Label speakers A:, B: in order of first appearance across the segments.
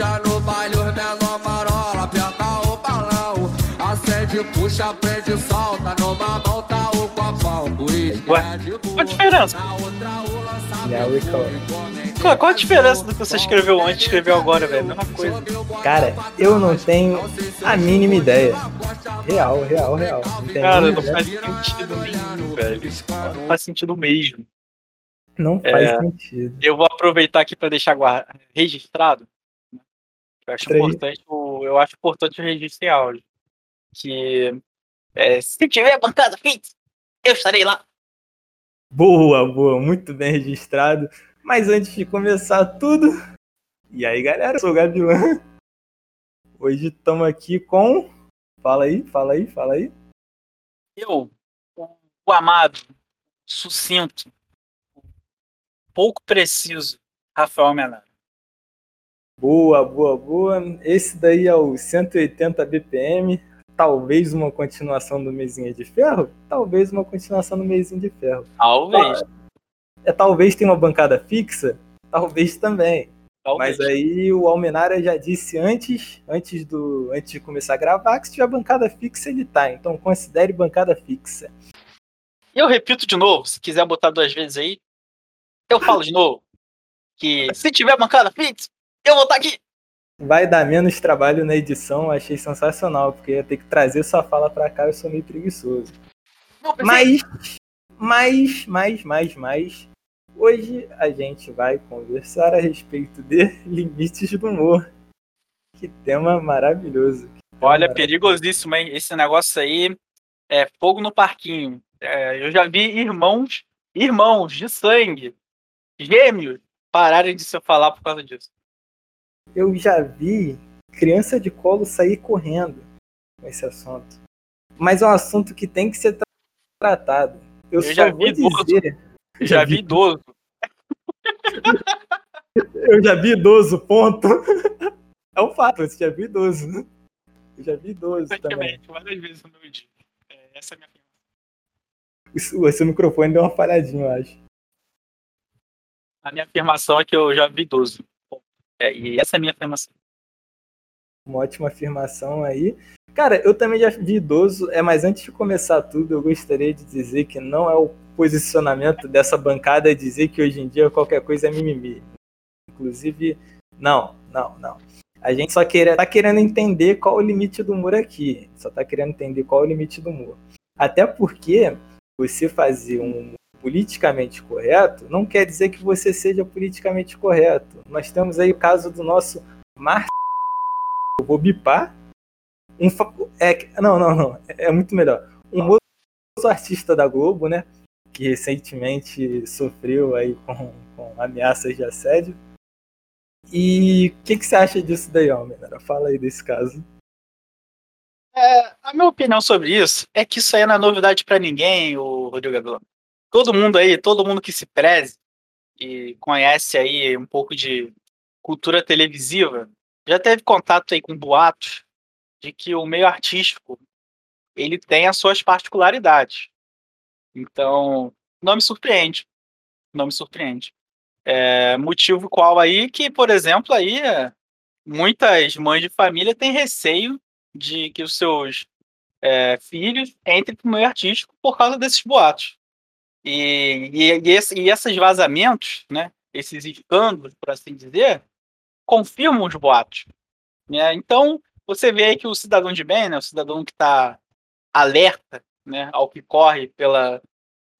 A: É mídia, no baile os menor marola, aperta o balão. Acende, puxa, prende, solta, numa mão tá o copão. Uísque
B: Ué,
A: é de
B: qual a diferença?
A: na outra o
C: call.
B: Qual, qual a diferença do que você escreveu antes e escreveu agora, velho? Mesma coisa.
C: Cara, eu não tenho a mínima ideia. Real, real, real. Não tenho a
B: Cara, não faz sentido nenhum, velho. Não faz sentido mesmo.
C: Não faz
B: É.
C: sentido.
B: Eu vou aproveitar aqui para deixar registrado. Eu acho
C: Três.
B: importante o, eu acho importante o registro em áudio. Que é, se tiver bancada fixa, eu estarei lá.
C: Boa, boa, muito bem registrado. Mas antes de começar tudo. E aí, galera, eu sou o Gavilã. Hoje estamos aqui com. Fala aí, fala aí, fala aí.
B: Eu, o, amado, sucinto, pouco preciso, Rafael Menaro.
C: Boa, boa, boa. Esse daí é o 180 BPM. Talvez uma continuação do Mesinha de Ferro? Talvez uma continuação do Mesinha de Ferro.
B: Talvez,
C: É, talvez tenha uma bancada fixa? Talvez também.
B: talvez.
C: Mas aí o Almenara já disse antes, antes do, antes de começar a gravar, que se tiver bancada fixa ele tá. Então considere bancada fixa.
B: E eu repito de novo, se quiser botar duas vezes aí, eu falo de novo. Que se tiver bancada fixa, eu vou estar aqui.
C: Vai dar menos trabalho na edição, achei sensacional, porque ia ter que trazer sua fala pra cá, eu sou meio preguiçoso.
B: Não
C: Mas, mais, mais, mais, mais. Hoje a gente vai conversar a respeito de limites do humor. Que tema maravilhoso. Que tema
B: Olha,
C: maravilhoso.
B: perigosíssimo, hein? Esse negócio aí é fogo no parquinho. É, eu já vi irmãos, irmãos de sangue, gêmeos, pararem de se falar por causa disso.
C: Eu já vi criança de colo sair correndo com esse assunto. Mas é um assunto que tem que ser tra- tratado. Eu,
B: Eu
C: só
B: já
C: vou
B: vi idoso.
C: dizer.
B: Eu já vi idoso.
C: Eu já vi idoso, ponto. É um fato, você já viu idoso. né? Eu já vi idoso também.
B: Praticamente, várias vezes no meu dia. É, essa é a minha afirmação.
C: O seu microfone deu uma falhadinha, eu acho.
B: A minha afirmação é que eu já vi idoso. É, e essa é a minha afirmação.
C: Uma ótima afirmação aí. Cara, eu também já vi idoso, é, mas antes de começar tudo, eu gostaria de dizer que não é o posicionamento dessa bancada dizer que hoje em dia qualquer coisa é mimimi. Inclusive, não, não, não. A gente só queira, tá querendo entender qual o limite do humor aqui. Só tá querendo entender qual o limite do humor. Até porque você fazer um politicamente correto não quer dizer que você seja politicamente correto. Nós temos aí o caso do nosso Mar eu vou bipar. Um é, não, não, não. É muito melhor. Um famoso artista da Globo, né? Que recentemente sofreu aí com, com ameaças de assédio. E o que, que você acha disso daí, Almenara? Fala aí desse caso.
B: É, a minha opinião sobre isso é que isso aí não é novidade pra ninguém, o Rodrigo Gavilão. Todo mundo aí, todo mundo que se preze e conhece aí um pouco de cultura televisiva, já teve contato aí com boatos de que o meio artístico ele tem as suas particularidades. Então, não me surpreende. Não me surpreende. É, motivo qual aí que, por exemplo, aí muitas mães de família têm receio de que os seus é, filhos entrem para o meio artístico por causa desses boatos. E, e, e, esse- e esses vazamentos, né, esses escândalos, por assim dizer, confirmam os boatos. né? Então, você vê que o cidadão de bem, né, o cidadão que está alerta né, ao que corre pela,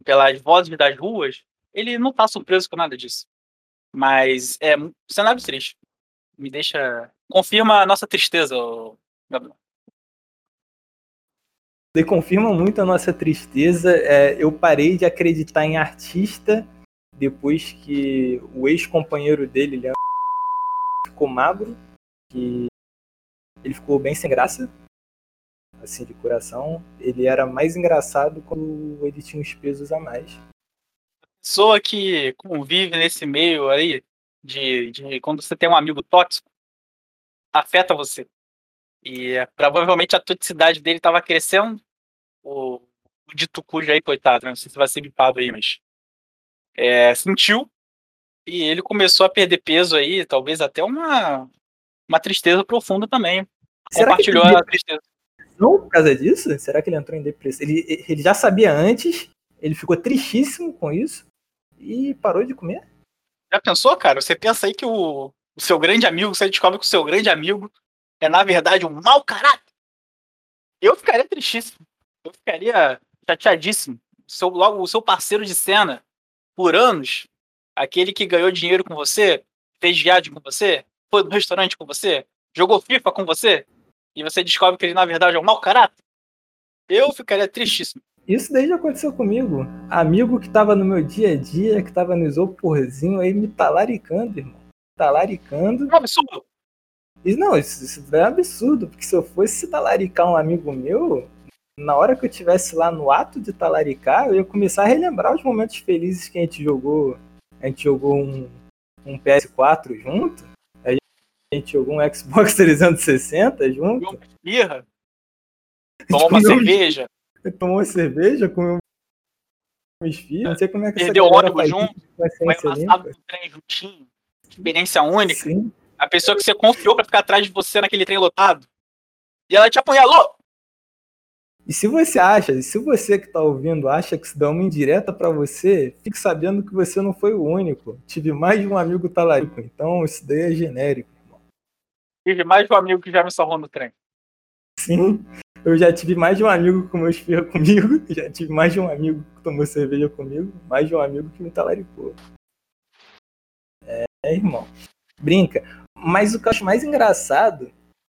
B: pelas vozes das ruas, ele não está surpreso com nada disso. Mas é um cenário triste. Me deixa. Confirma a nossa tristeza, Gabriel.
C: Você confirma muito a nossa tristeza. É, eu parei de acreditar em artista depois que o ex-companheiro dele, Leandro, ficou magro, que ele ficou bem sem graça, assim, de coração. Ele era mais engraçado quando ele tinha uns pesos a mais.
B: Pessoa que convive nesse meio aí, de, de quando você tem um amigo tóxico, afeta você. E é, provavelmente a toxicidade dele estava crescendo. O, o dito cujo aí, coitado, né? não sei se vai ser bipado aí, mas é, sentiu E ele começou a perder peso aí, talvez até uma, uma tristeza profunda também.
C: Será
B: Compartilhou a tristeza.
C: Não por causa disso? Será que ele entrou em depressão? Ele, ele já sabia antes, ele ficou tristíssimo com isso e parou de comer?
B: Já pensou, cara? Você pensa aí que o, o seu grande amigo, você descobre que o seu grande amigo é, na verdade, um mau caráter. Eu ficaria tristíssimo. Eu ficaria chateadíssimo. Seu, logo, o seu parceiro de cena, por anos, aquele que ganhou dinheiro com você, fez viagem com você, foi no restaurante com você, jogou FIFA com você, e você descobre que ele, na verdade, é um mau caráter. Eu ficaria tristíssimo.
C: Isso daí já aconteceu comigo. Amigo que tava no meu dia a dia, que tava no isoporzinho aí me talaricando, irmão. Talaricando.
B: É um absurdo.
C: E não, isso, isso é um absurdo, porque se eu fosse talaricar um amigo meu, na hora que eu estivesse lá no ato de talaricar, eu ia começar a relembrar os momentos felizes que a gente jogou. A gente jogou um, um PS4 junto, a gente jogou um Xbox 360 junto,
B: uma birra, tomou uma cerveja,
C: tomou uma cerveja, comeu um esfirra, não sei como é que essa
B: perdeu ônibus junto, foi amassado no trem juntinho. Experiência única.
C: Sim.
B: A pessoa que você confiou pra ficar atrás de você naquele trem lotado. E ela te apunhalou.
C: E se você acha, e se você que tá ouvindo acha que isso dá uma indireta pra você, fique sabendo que você não foi o único. Tive mais de um amigo talarico, então isso daí é genérico, irmão.
B: Tive mais de um amigo que já me salvou no trem.
C: Sim, eu já tive mais de um amigo que comeu esfirra comigo, já tive mais de um amigo que tomou cerveja comigo, mais de um amigo que me talaricou. É, irmão. Brinca. Mas o que eu acho mais engraçado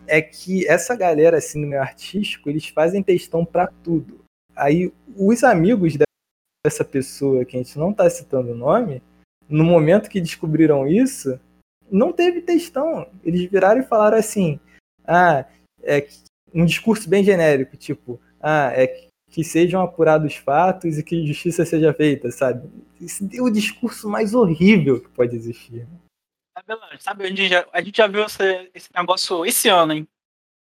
C: é que essa galera assim no meio artístico, eles fazem textão pra tudo. Aí os amigos dessa pessoa que a gente não tá citando o nome, no momento que descobriram isso, não teve textão. Eles viraram e falaram assim: "Ah, é um discurso bem genérico, tipo, ah, é que- sejam apurados fatos e que justiça seja feita, sabe? Esse é o discurso mais horrível que pode existir.
B: Belange, Sabe, a gente já, a gente já viu esse, esse negócio esse ano, hein?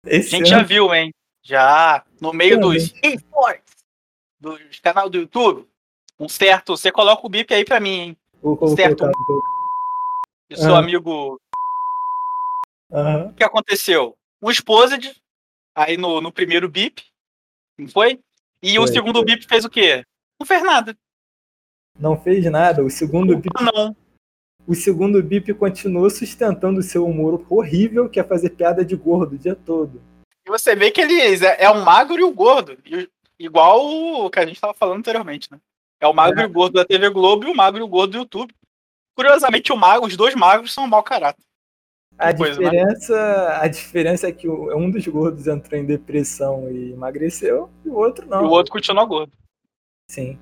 B: A
C: Esse
B: gente já
C: ano,
B: viu, hein? Já. No meio dos esportes, dos canal do YouTube. Um certo. Você coloca o bip aí pra mim, hein?
C: vou, vou
B: certo. E seu amigo. O que aconteceu? Um exposed, aí no, no primeiro bip, não foi? E o
C: Foi,
B: segundo
C: foi.
B: bip fez o quê? Não fez nada.
C: Não fez nada. O segundo bip,
B: Não.
C: O segundo bip continuou sustentando o seu humor horrível, que é fazer piada de gordo o dia todo.
B: E você vê que eles é, é o magro e o gordo. Igual o que a gente estava falando anteriormente, né? É o magro
C: É.
B: e o gordo da TV Globo e o magro e o gordo do YouTube. Curiosamente, o mago, os dois magros são mau caráter.
C: A
B: né?
C: diferença, a diferença é que o- um dos gordos entrou em depressão e emagreceu, e o outro não.
B: E o outro continua gordo.
C: Sim.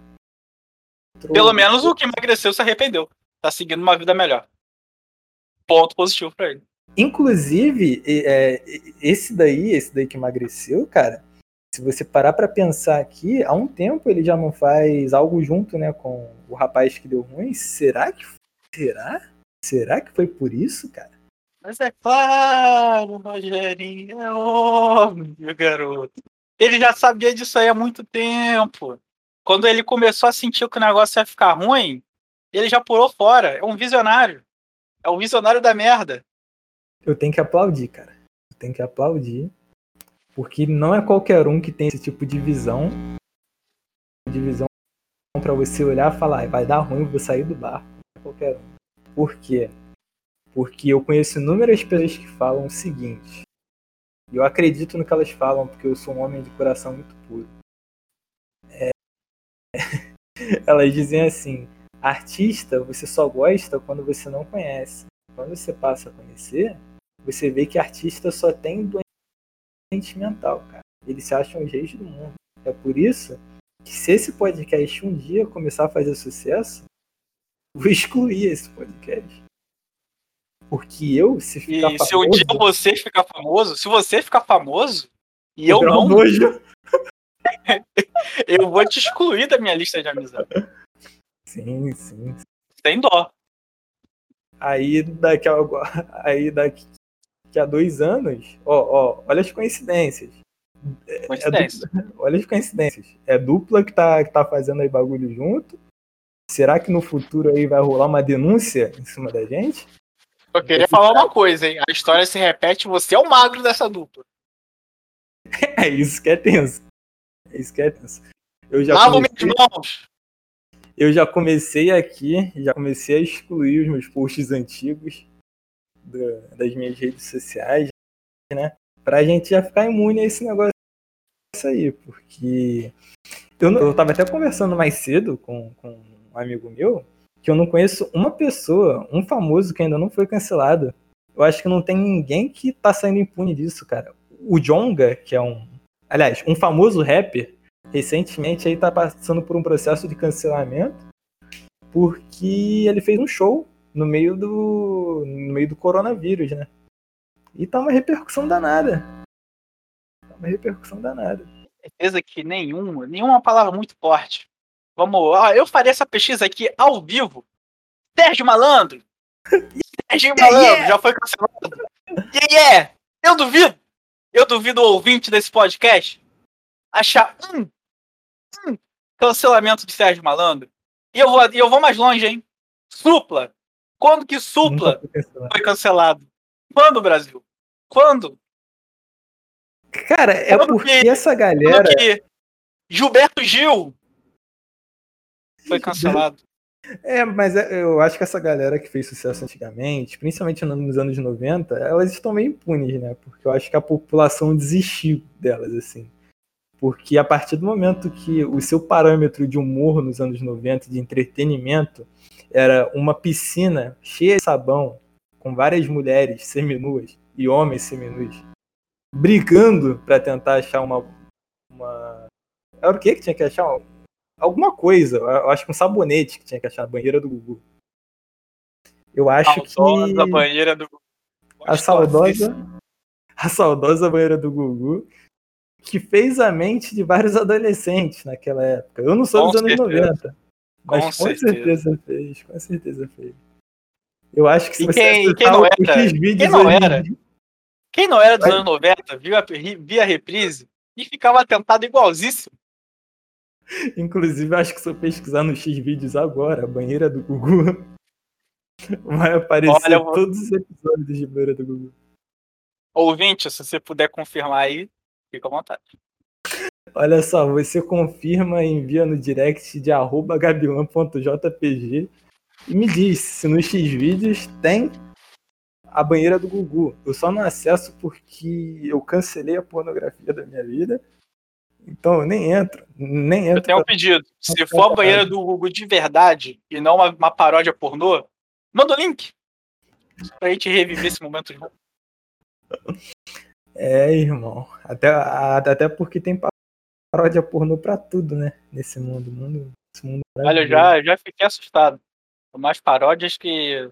B: Pelo menos o que emagreceu se arrependeu. Tá seguindo uma vida melhor. Ponto positivo pra ele.
C: Inclusive, é, esse daí, esse daí que emagreceu, cara, se você parar pra pensar aqui, há um tempo ele já não faz algo junto, né, com o rapaz que deu ruim. Será que será? Será que foi por isso, cara?
B: Mas é claro, Rogerinho, é óbvio, garoto. Ele já sabia disso aí há muito tempo. Quando ele começou a sentir que o negócio ia ficar ruim, ele já pulou fora. É um visionário. É um visionário da merda.
C: Eu tenho que aplaudir, cara. Eu tenho que aplaudir, porque não é qualquer um que tem esse tipo de visão, de visão para você olhar e falar, "Ai, vai dar ruim, vou sair do bar. É qualquer um. Por quê? Porque eu conheço inúmeras pessoas que falam o seguinte. E eu acredito no que elas falam, porque eu sou um homem de coração muito puro. É, Elas dizem assim: artista você só gosta quando você não conhece. Quando você passa a conhecer, você vê que artista só tem doente mental, cara. Eles se acham os reis do mundo. É por isso que se esse podcast um dia começar a fazer sucesso, vou excluir esse podcast. Porque eu, se
B: E
C: ficar
B: se um dia
C: famoso,
B: você ficar famoso, se você ficar famoso e eu não,
C: nojo.
B: eu vou te excluir da minha lista de amizade.
C: Sim, sim.
B: Sem dó.
C: Aí daqui a, aí daqui a dois anos, ó, ó, olha as coincidências.
B: Coincidência.
C: Olha as coincidências. É dupla que tá, que tá fazendo aí bagulho junto. Será que no futuro aí vai rolar uma denúncia em cima da gente?
B: Eu queria falar uma coisa, hein? A história se repete, você é o magro dessa dupla.
C: É isso que é tenso. É isso que é tenso. Eu já
B: Lava
C: comecei,
B: minhas mãos.
C: Eu já comecei aqui, já comecei a excluir os meus posts antigos da- das minhas redes sociais, né? Pra gente já ficar imune a esse negócio aí, porque eu, não- eu tava até conversando mais cedo com, com um amigo meu que eu não conheço uma pessoa, um famoso que ainda não foi cancelado. Eu acho que não tem ninguém que tá saindo impune disso, cara. O Jonga, que é um. Aliás, um famoso rapper, recentemente aí tá passando por um processo de cancelamento porque ele fez um show no meio do. no meio do coronavírus, né? E tá uma repercussão danada. Tá uma repercussão danada.
B: Certeza que nenhum, nenhuma palavra muito forte. Vamos, ó, eu faria essa pesquisa aqui ao vivo. Sérgio Malandro. Sérgio Malandro já foi cancelado. E yeah, eu duvido. Eu duvido o ouvinte desse podcast achar um, um cancelamento de Sérgio Malandro. E eu vou, e eu vou mais longe, hein? Supla. Quando que Supla
C: foi cancelado.
B: foi cancelado? Quando, Brasil? Quando?
C: Cara, é
B: Quando
C: porque
B: que-
C: essa galera.
B: Gilberto Gil foi cancelado?
C: É, mas é- eu acho que essa galera que fez sucesso antigamente, principalmente no- nos anos 90, elas estão meio impunes, né? Porque eu acho que a população desistiu delas, assim. Porque a partir do momento que o seu parâmetro de humor nos anos 90, de entretenimento, era uma piscina cheia de sabão, com várias mulheres seminuas e homens seminus, brigando pra tentar achar uma. uma... Era o que que tinha que achar? alguma coisa. Eu acho que um sabonete que tinha que achar na banheira do Gugu. Eu acho
B: Saudosa
C: que
B: banheira do
C: a saudosa, a saudosa banheira do Gugu, que fez a mente de vários adolescentes naquela época. Eu não sou
B: Com
C: dos anos
B: certeza.
C: 90, mas
B: Com
C: com,
B: certeza.
C: certeza. fez, com certeza fez. Eu acho que se
B: E
C: você
B: quem- quem não era?
C: vídeos
B: Quem não era?
C: dia-
B: Quem não era dos
C: Vai-
B: anos 90, viu a, via a reprise e ficava tentado igualzíssimo.
C: Inclusive, acho que se eu pesquisar no X vídeos agora, a banheira do Gugu, vai aparecer
B: Olha,
C: todos os episódios de banheira do Gugu.
B: Ouvinte, se você puder confirmar aí, fica à vontade.
C: Olha só, você confirma e envia no direct de arroba gabilan.jpg e me diz se nos Xvideos tem a banheira do Gugu. Eu só não acesso porque eu cancelei a pornografia da minha vida. Então eu nem entro, nem
B: Eu
C: entro.
B: tenho um pedido. Se for a banheira do Google de verdade e não uma, uma paródia pornô, manda o link. Pra gente reviver esse momento junto.
C: É, irmão. Até, até porque tem paródia pornô pra tudo, né? Nesse mundo. mundo mundo
B: Olha, eu já, já fiquei assustado. Umas paródias que,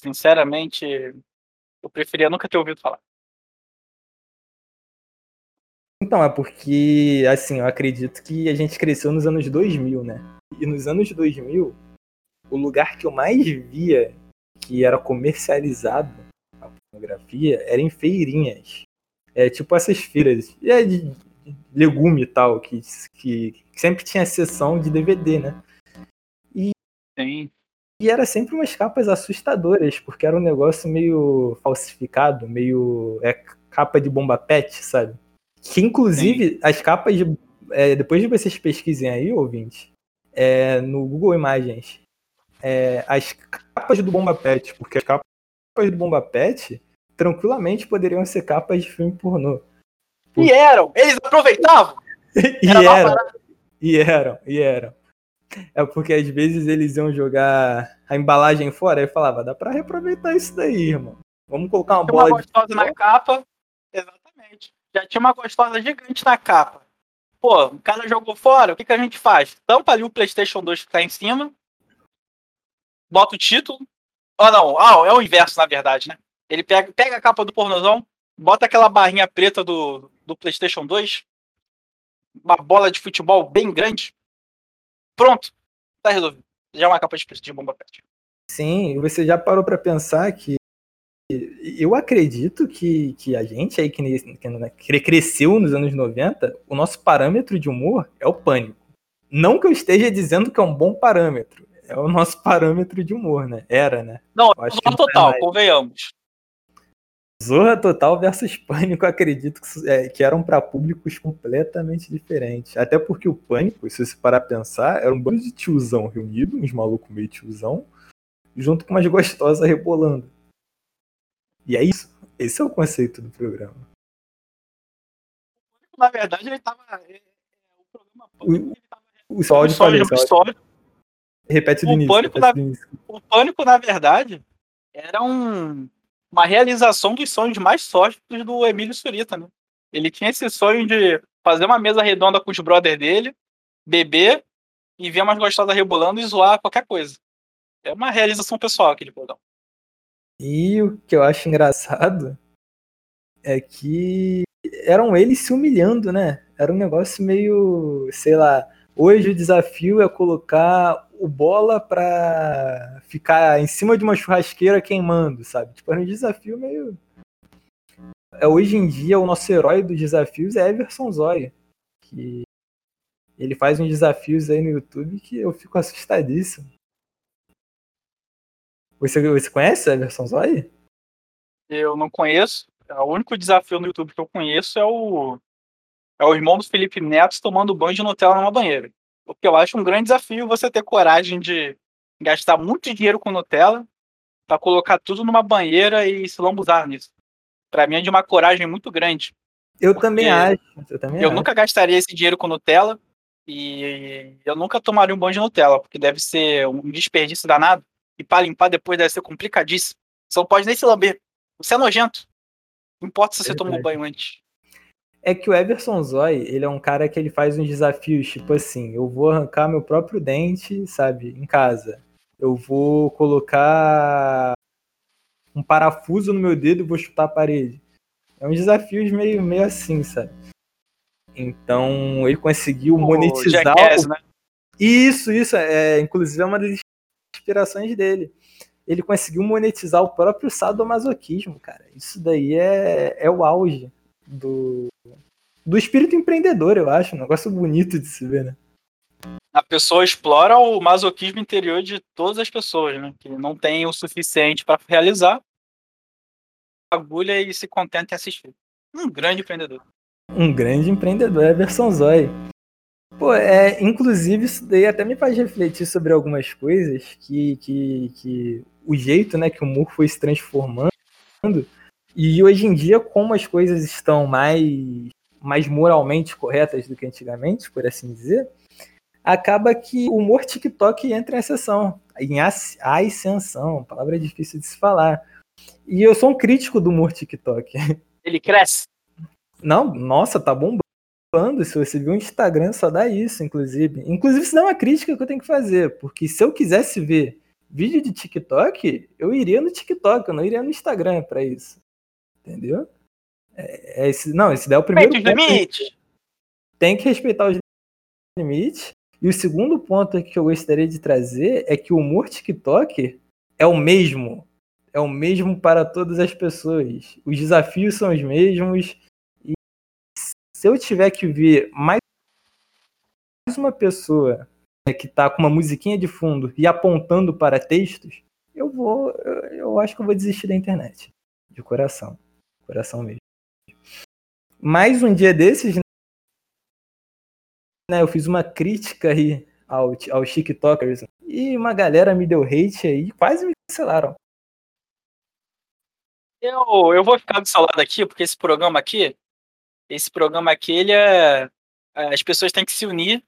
B: sinceramente, eu preferia nunca ter ouvido falar.
C: Então, é porque, assim, eu acredito que a gente cresceu nos anos 2000, né? E nos anos 2000, o lugar que eu mais via que era comercializado a pornografia era em feirinhas. É tipo essas feiras e é de legume e tal, que, que sempre tinha sessão de DVD, né?
B: Sim.
C: E era sempre umas capas assustadoras, porque era um negócio meio falsificado, meio é, capa de bomba pet, sabe? Que inclusive as capas de. é, depois de vocês pesquisem aí, ouvinte, é, no Google Imagens, é, as capas do bomba pet, porque as capas do bomba pet tranquilamente poderiam ser capas de filme pornô.
B: E eram, eles aproveitavam.
C: E
B: Era
C: eram, e eram, e eram. É porque às vezes eles iam jogar a embalagem fora e falava, dá pra reaproveitar isso daí, irmão. Vamos colocar uma
B: Tinha uma
C: bola de
B: gostosa na capa. Exatamente. Já tinha uma gostosa gigante na capa. Pô, o cara jogou fora, o que, que a gente faz? Tampa ali o PlayStation 2 que tá em cima. Bota o título. Ah, não. Ah, é o inverso, na verdade, né? Ele pega, pega a capa do pornozão, bota aquela barrinha preta do, do PlayStation 2. Uma bola de futebol bem grande. Pronto. Tá resolvido. Já é uma capa de, de bomba pet.
C: Sim, você já parou pra pensar que eu acredito que, que a gente aí que, que né, cre- cresceu nos anos 90, o nosso parâmetro de humor é o pânico. Não que eu esteja dizendo que é um bom parâmetro. é o nosso parâmetro de humor, né? Era, né?
B: Não,
C: Eu acho que não é
B: total,
C: mais.
B: convenhamos.
C: Zorra Total versus Pânico, acredito que, é, que eram para públicos completamente diferentes. Até porque o Pânico, se você parar a pensar, era um bando de tiozão reunido, uns malucos meio tiozão, junto com umas gostosas rebolando. E é isso. Esse é o conceito do programa.
B: Na verdade, ele tava. é, é, O programa
C: O-
B: ele tava
C: O seu áudio falei,
B: história.
C: repete do
B: o
C: início.
B: Pânico
C: repete
B: na-
C: do início.
B: O Pânico, na verdade, era um, uma realização dos sonhos mais sólidos do Emílio Surita, né? Ele tinha esse sonho de fazer uma mesa redonda com os brothers dele, beber e ver umas gostosas rebolando e zoar qualquer coisa. É uma realização pessoal aquele programa.
C: E o que eu acho engraçado é que eram eles se humilhando, né? Era um negócio meio, sei lá, hoje o desafio é colocar o bola pra ficar em cima de uma churrasqueira queimando, sabe? Tipo, era um desafio meio. É, hoje em dia, o nosso herói dos desafios é Everson Zóia, que ele faz uns desafios aí no YouTube que eu fico assustadíssimo. Você, você conhece Everson Zóia?
B: Eu não conheço. O único desafio no YouTube que eu conheço é o é o irmão do Felipe Neto tomando banho de Nutella numa banheira. Porque eu acho um grande desafio você ter coragem de gastar muito dinheiro com Nutella para colocar tudo numa banheira e se lambuzar nisso. Para mim é de uma coragem muito grande.
C: Eu também acho. Eu também
B: Eu
C: acho.
B: nunca gastaria esse dinheiro com Nutella e eu nunca tomaria um banho de Nutella, porque deve ser um desperdício danado. E para limpar depois deve ser complicadíssimo. Você não pode nem se lamber. Você é nojento. Não importa se você tomou banho antes.
C: É que o Everson Zoy, ele é um cara que ele faz uns desafios, tipo assim, eu vou arrancar meu próprio dente, sabe, em casa. Eu vou colocar um parafuso no meu dedo e vou chutar a parede. É uns desafios meio, meio assim, sabe? Então, ele conseguiu monetizar
B: Jackass,
C: o
B: né?
C: Isso, isso. É, inclusive é uma das inspirações dele. Ele conseguiu monetizar o próprio sadomasoquismo, cara. Isso daí é, é o auge do, do espírito empreendedor, eu acho. Um negócio bonito de se ver, né?
B: A pessoa explora o masoquismo interior de todas as pessoas, né? Que não tem o suficiente para realizar, agulha e se contenta em assistir. Um grande empreendedor.
C: Um grande empreendedor, é a versão Zói. Pô, é, inclusive isso daí até me faz refletir sobre algumas coisas que, que, que o jeito né, que o humor foi se transformando e hoje em dia como as coisas estão mais, mais moralmente corretas do que antigamente, por assim dizer, acaba que o humor TikTok entra em ascensão, em as- ascensão, palavra difícil de se falar. E eu sou um crítico do humor TikTok.
B: Ele cresce.
C: Não, nossa, tá bombando. Se você viu o Instagram, só dá isso, inclusive. Inclusive, isso não é uma crítica que eu tenho que fazer, porque se eu quisesse ver vídeo de TikTok, eu iria no TikTok, eu não iria no Instagram pra isso. Entendeu? É, é esse, não, esse daí é o primeiro
B: os limites.
C: Tem que respeitar os limites. E o segundo ponto que eu gostaria de trazer é que o humor TikTok é o mesmo. É o mesmo para todas as pessoas. Os desafios são os mesmos. E se eu tiver que ver mais uma pessoa que tá com uma musiquinha de fundo e apontando para textos, eu vou. Eu, eu acho que eu vou desistir da internet. De coração. Coração mesmo. Mais um dia desses, né, eu fiz uma crítica aí ao, aos TikTokers e uma galera me deu hate aí, quase me cancelaram.
B: Eu, eu vou ficar do seu lado aqui, porque esse programa aqui, esse programa aqui, ele é. As pessoas têm que se unir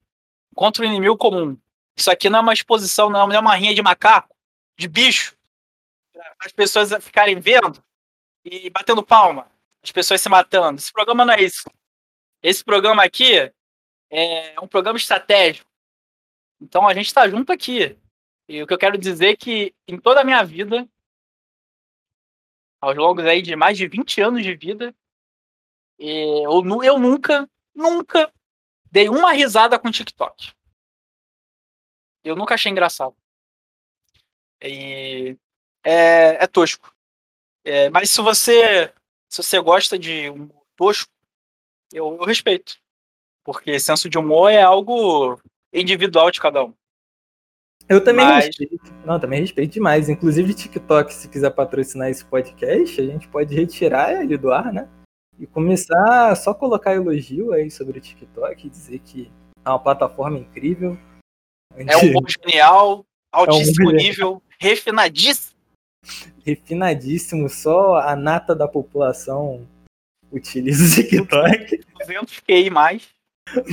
B: contra o inimigo comum. Isso aqui não é uma exposição, não, não é uma rinha de macaco, de bicho. As pessoas ficarem vendo e batendo palma. As pessoas se matando. Esse programa não é isso. Esse programa aqui é um programa estratégico. Então a gente está junto aqui. E o que eu quero dizer é que em toda a minha vida, aos longos aí de mais de 20 anos de vida, eh, eu, eu nunca, nunca dei uma risada com TikTok. Eu nunca achei engraçado. E é, é tosco. É, mas se você se você gosta de um tosco, eu, eu respeito. Porque senso de humor é algo individual de cada um.
C: Eu também
B: Mas-
C: respeito. Não, também respeito demais. Inclusive, TikTok, se quiser patrocinar esse podcast, a gente pode retirar ele do ar, né? E começar a só colocar elogio aí sobre o TikTok, dizer que é uma plataforma incrível.
B: É um bom genial, altíssimo
C: genial.
B: nível, refinadíssimo.
C: Refinadíssimo, só a nata da população utiliza o TikTok.
B: 200 QI mais.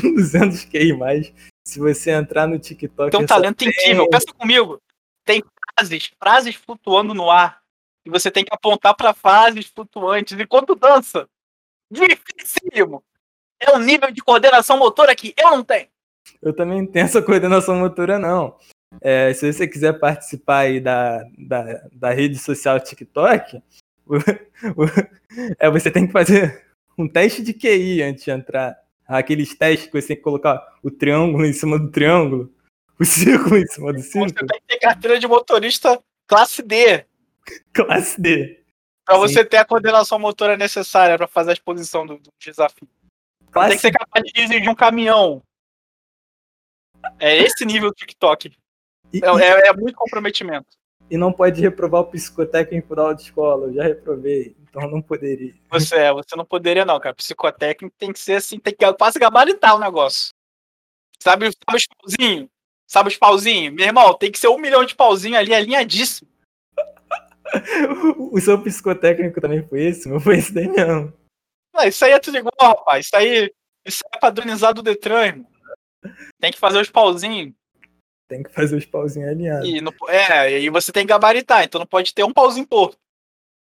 C: 200 QI mais. Se você entrar no TikTok.
B: Tem um talento
C: tem-
B: incrível. Pensa comigo. Tem frases, frases flutuando no ar. E você tem que apontar para frases flutuantes enquanto dança. Dificílimo. É um nível de coordenação motora que eu não tenho.
C: Eu também não tenho essa coordenação motora, não. É, se você quiser participar aí da, da, da rede social TikTok, o- o- é, você tem que fazer um teste de QI antes de entrar. Aqueles testes que você tem que colocar o triângulo em cima do triângulo, o círculo em cima do
B: Você
C: círculo.
B: tem que ter carteira de motorista classe D.
C: Classe D.
B: Pra
C: Sim.
B: você ter a coordenação motora necessária para fazer a exposição do, do desafio. Tem
C: Classe
B: que ser capaz de dirigir um caminhão. É esse nível do TikTok.
C: E,
B: É, é- muito comprometimento.
C: e não pode reprovar o psicotécnico da autoescola. Eu já reprovei, então não poderia.
B: Você, é, você não poderia, não, cara. Psicotécnico tem que ser assim, tem que quase gabaritar o negócio. Sabe, sabe os pauzinhos? Sabe os pauzinhos? Meu irmão, tem que ser um milhão de pauzinho ali alinhadíssimo.
C: O seu psicotécnico também foi esse? O meu foi esse daí mesmo.
B: Não, isso aí é tudo igual, rapaz. Isso aí, isso aí é padronizado do Detran, irmão. Tem que fazer os pauzinhos.
C: Tem que fazer os pauzinhos alinhados.
B: E não, é, e você tem que gabaritar, então não pode ter um pauzinho torto.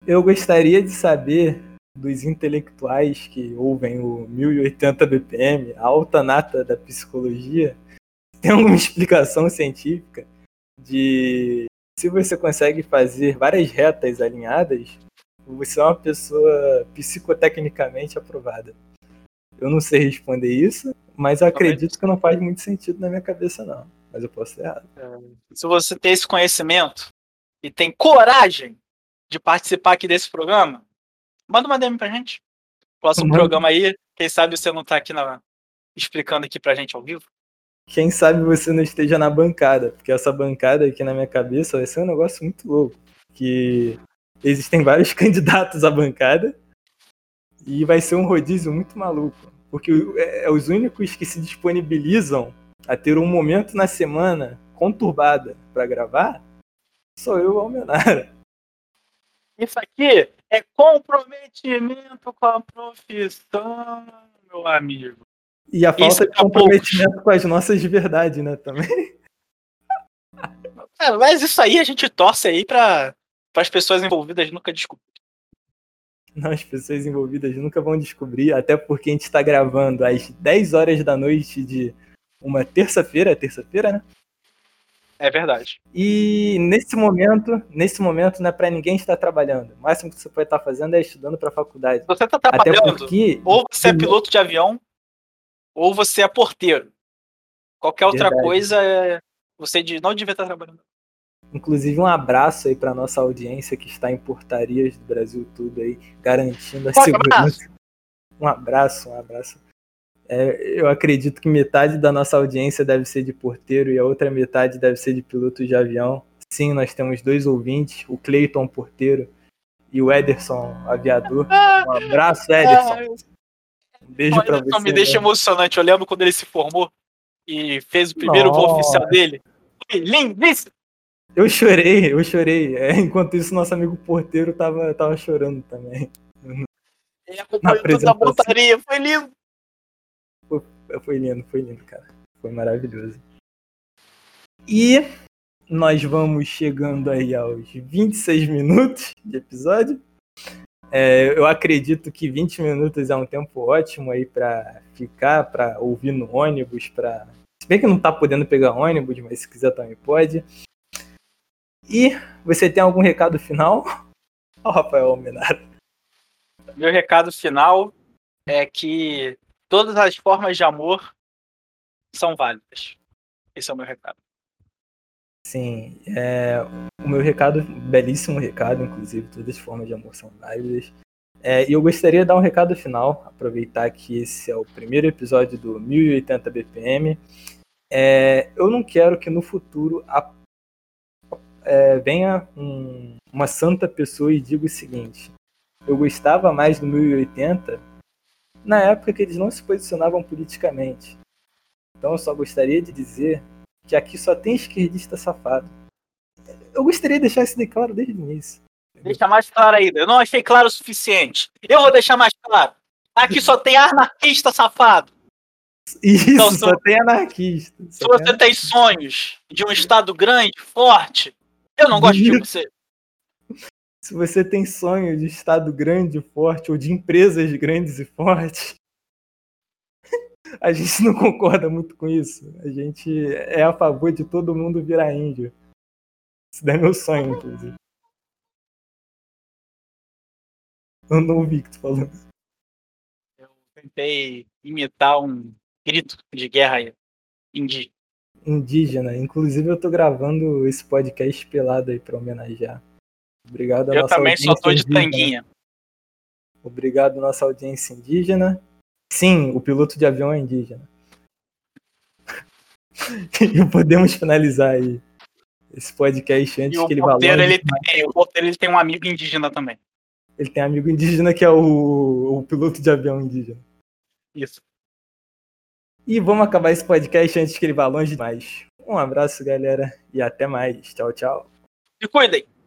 C: Eu gostaria de saber dos intelectuais que ouvem o 1080 BPM, a alta nata da psicologia, tem alguma explicação científica de se você consegue fazer várias retas alinhadas, você é uma pessoa psicotecnicamente aprovada. Eu não sei responder isso, mas acredito que não faz muito sentido na minha cabeça, não. Mas eu posso estar errado.
B: Se você tem esse conhecimento e tem coragem de participar aqui desse programa, manda uma DM pra gente. Próximo
C: Manda.
B: programa aí, quem sabe você não tá aqui na, explicando aqui pra gente ao vivo.
C: Quem sabe você não esteja na bancada, porque essa bancada aqui na minha cabeça vai ser um negócio muito louco. Que existem vários candidatos à bancada e vai ser um rodízio muito maluco. Porque é, é os únicos que se disponibilizam a ter um momento na semana conturbada para gravar sou eu, Almenara.
B: Isso aqui é comprometimento com a profissão, meu amigo.
C: E a
B: Isso
C: falta de comprometimento com as nossas de verdade, né, também.
B: É, mas isso aí a gente torce aí para as pessoas envolvidas nunca descobrirem.
C: Não, as pessoas envolvidas nunca vão descobrir, até porque a gente está gravando às 10 horas da noite de uma terça-feira, terça-feira, né?
B: É verdade.
C: E nesse momento, nesse momento não é para ninguém estar trabalhando. O máximo que você pode estar fazendo é estudando para a faculdade.
B: Você tá
C: Até
B: trabalhando,
C: porque
B: ou você é piloto de avião, ou você é porteiro. Qualquer outra
C: Verdade.
B: coisa, é- você não devia estar trabalhando.
C: Inclusive, um abraço aí para nossa audiência que está em portarias do Brasil tudo aí, garantindo a
B: Forte
C: segurança. Um abraço, um abraço. É, eu acredito que metade da nossa audiência deve ser de porteiro e a outra metade deve ser de piloto de avião. Sim, nós temos dois ouvintes, o Cleiton, porteiro, e o Ederson, aviador. Um abraço, Ederson. Um beijo para você.
B: me deixa
C: né?
B: emocionante. Eu lembro quando ele se formou e fez o primeiro voo oficial dele. Foi lindíssimo.
C: Eu chorei, eu chorei. É, enquanto isso, nosso amigo porteiro tava, tava chorando também.
B: Ele acompanhou toda a montaria. Foi lindo.
C: Foi lindo, foi lindo, cara. Foi maravilhoso. E nós vamos chegando aí aos 26 minutos de episódio. É, eu acredito que 20 minutos é um tempo ótimo aí pra ficar, pra ouvir no ônibus, pra. Se bem que não tá podendo pegar ônibus, mas se quiser também pode. E você tem algum recado final? Ó, Rafael Almenara.
B: Meu recado final é que todas as formas de amor são válidas. Esse é o meu recado.
C: Sim, é, o meu recado, belíssimo recado, inclusive, todas as formas de amor são válidas. É, e eu gostaria de dar um recado final, aproveitar que esse é o primeiro episódio do 1080 BPM. É, eu não quero que no futuro a, é, venha um, uma santa pessoa e diga o seguinte: eu gostava mais do 1080 na época que eles não se posicionavam politicamente. Então eu só gostaria de dizer que aqui só tem esquerdista safado. Eu gostaria de deixar isso de claro desde o início.
B: Deixa mais claro ainda. Eu não achei claro o suficiente. Eu vou deixar mais claro. Aqui só tem anarquista safado.
C: Isso, então, só tem anarquista.
B: Se você tem, tem sonhos de um Estado grande, forte, eu não gosto de você.
C: Se você tem sonho de Estado grande e forte, ou de empresas grandes e fortes, a gente não concorda muito com isso. A gente é a favor de todo mundo virar índio. Isso é meu sonho, inclusive. Eu não ouvi o que tu falou.
B: Eu tentei imitar um grito de guerra indígena.
C: Indígena. Inclusive, eu tô gravando esse podcast pelado aí pra homenagear. Obrigado
B: a Eu também só tô de indígena. tanguinha.
C: Obrigado, nossa audiência indígena. Sim, o piloto de avião é indígena. e podemos finalizar aí esse podcast antes que ele vá longe.
B: Ele tem, o roteiro ele tem um amigo indígena também.
C: Ele tem um amigo indígena que é o, o piloto de avião indígena.
B: Isso.
C: E vamos acabar esse podcast antes que ele vá longe demais. Um abraço, galera, e até mais. Tchau, tchau.
B: Se cuidem!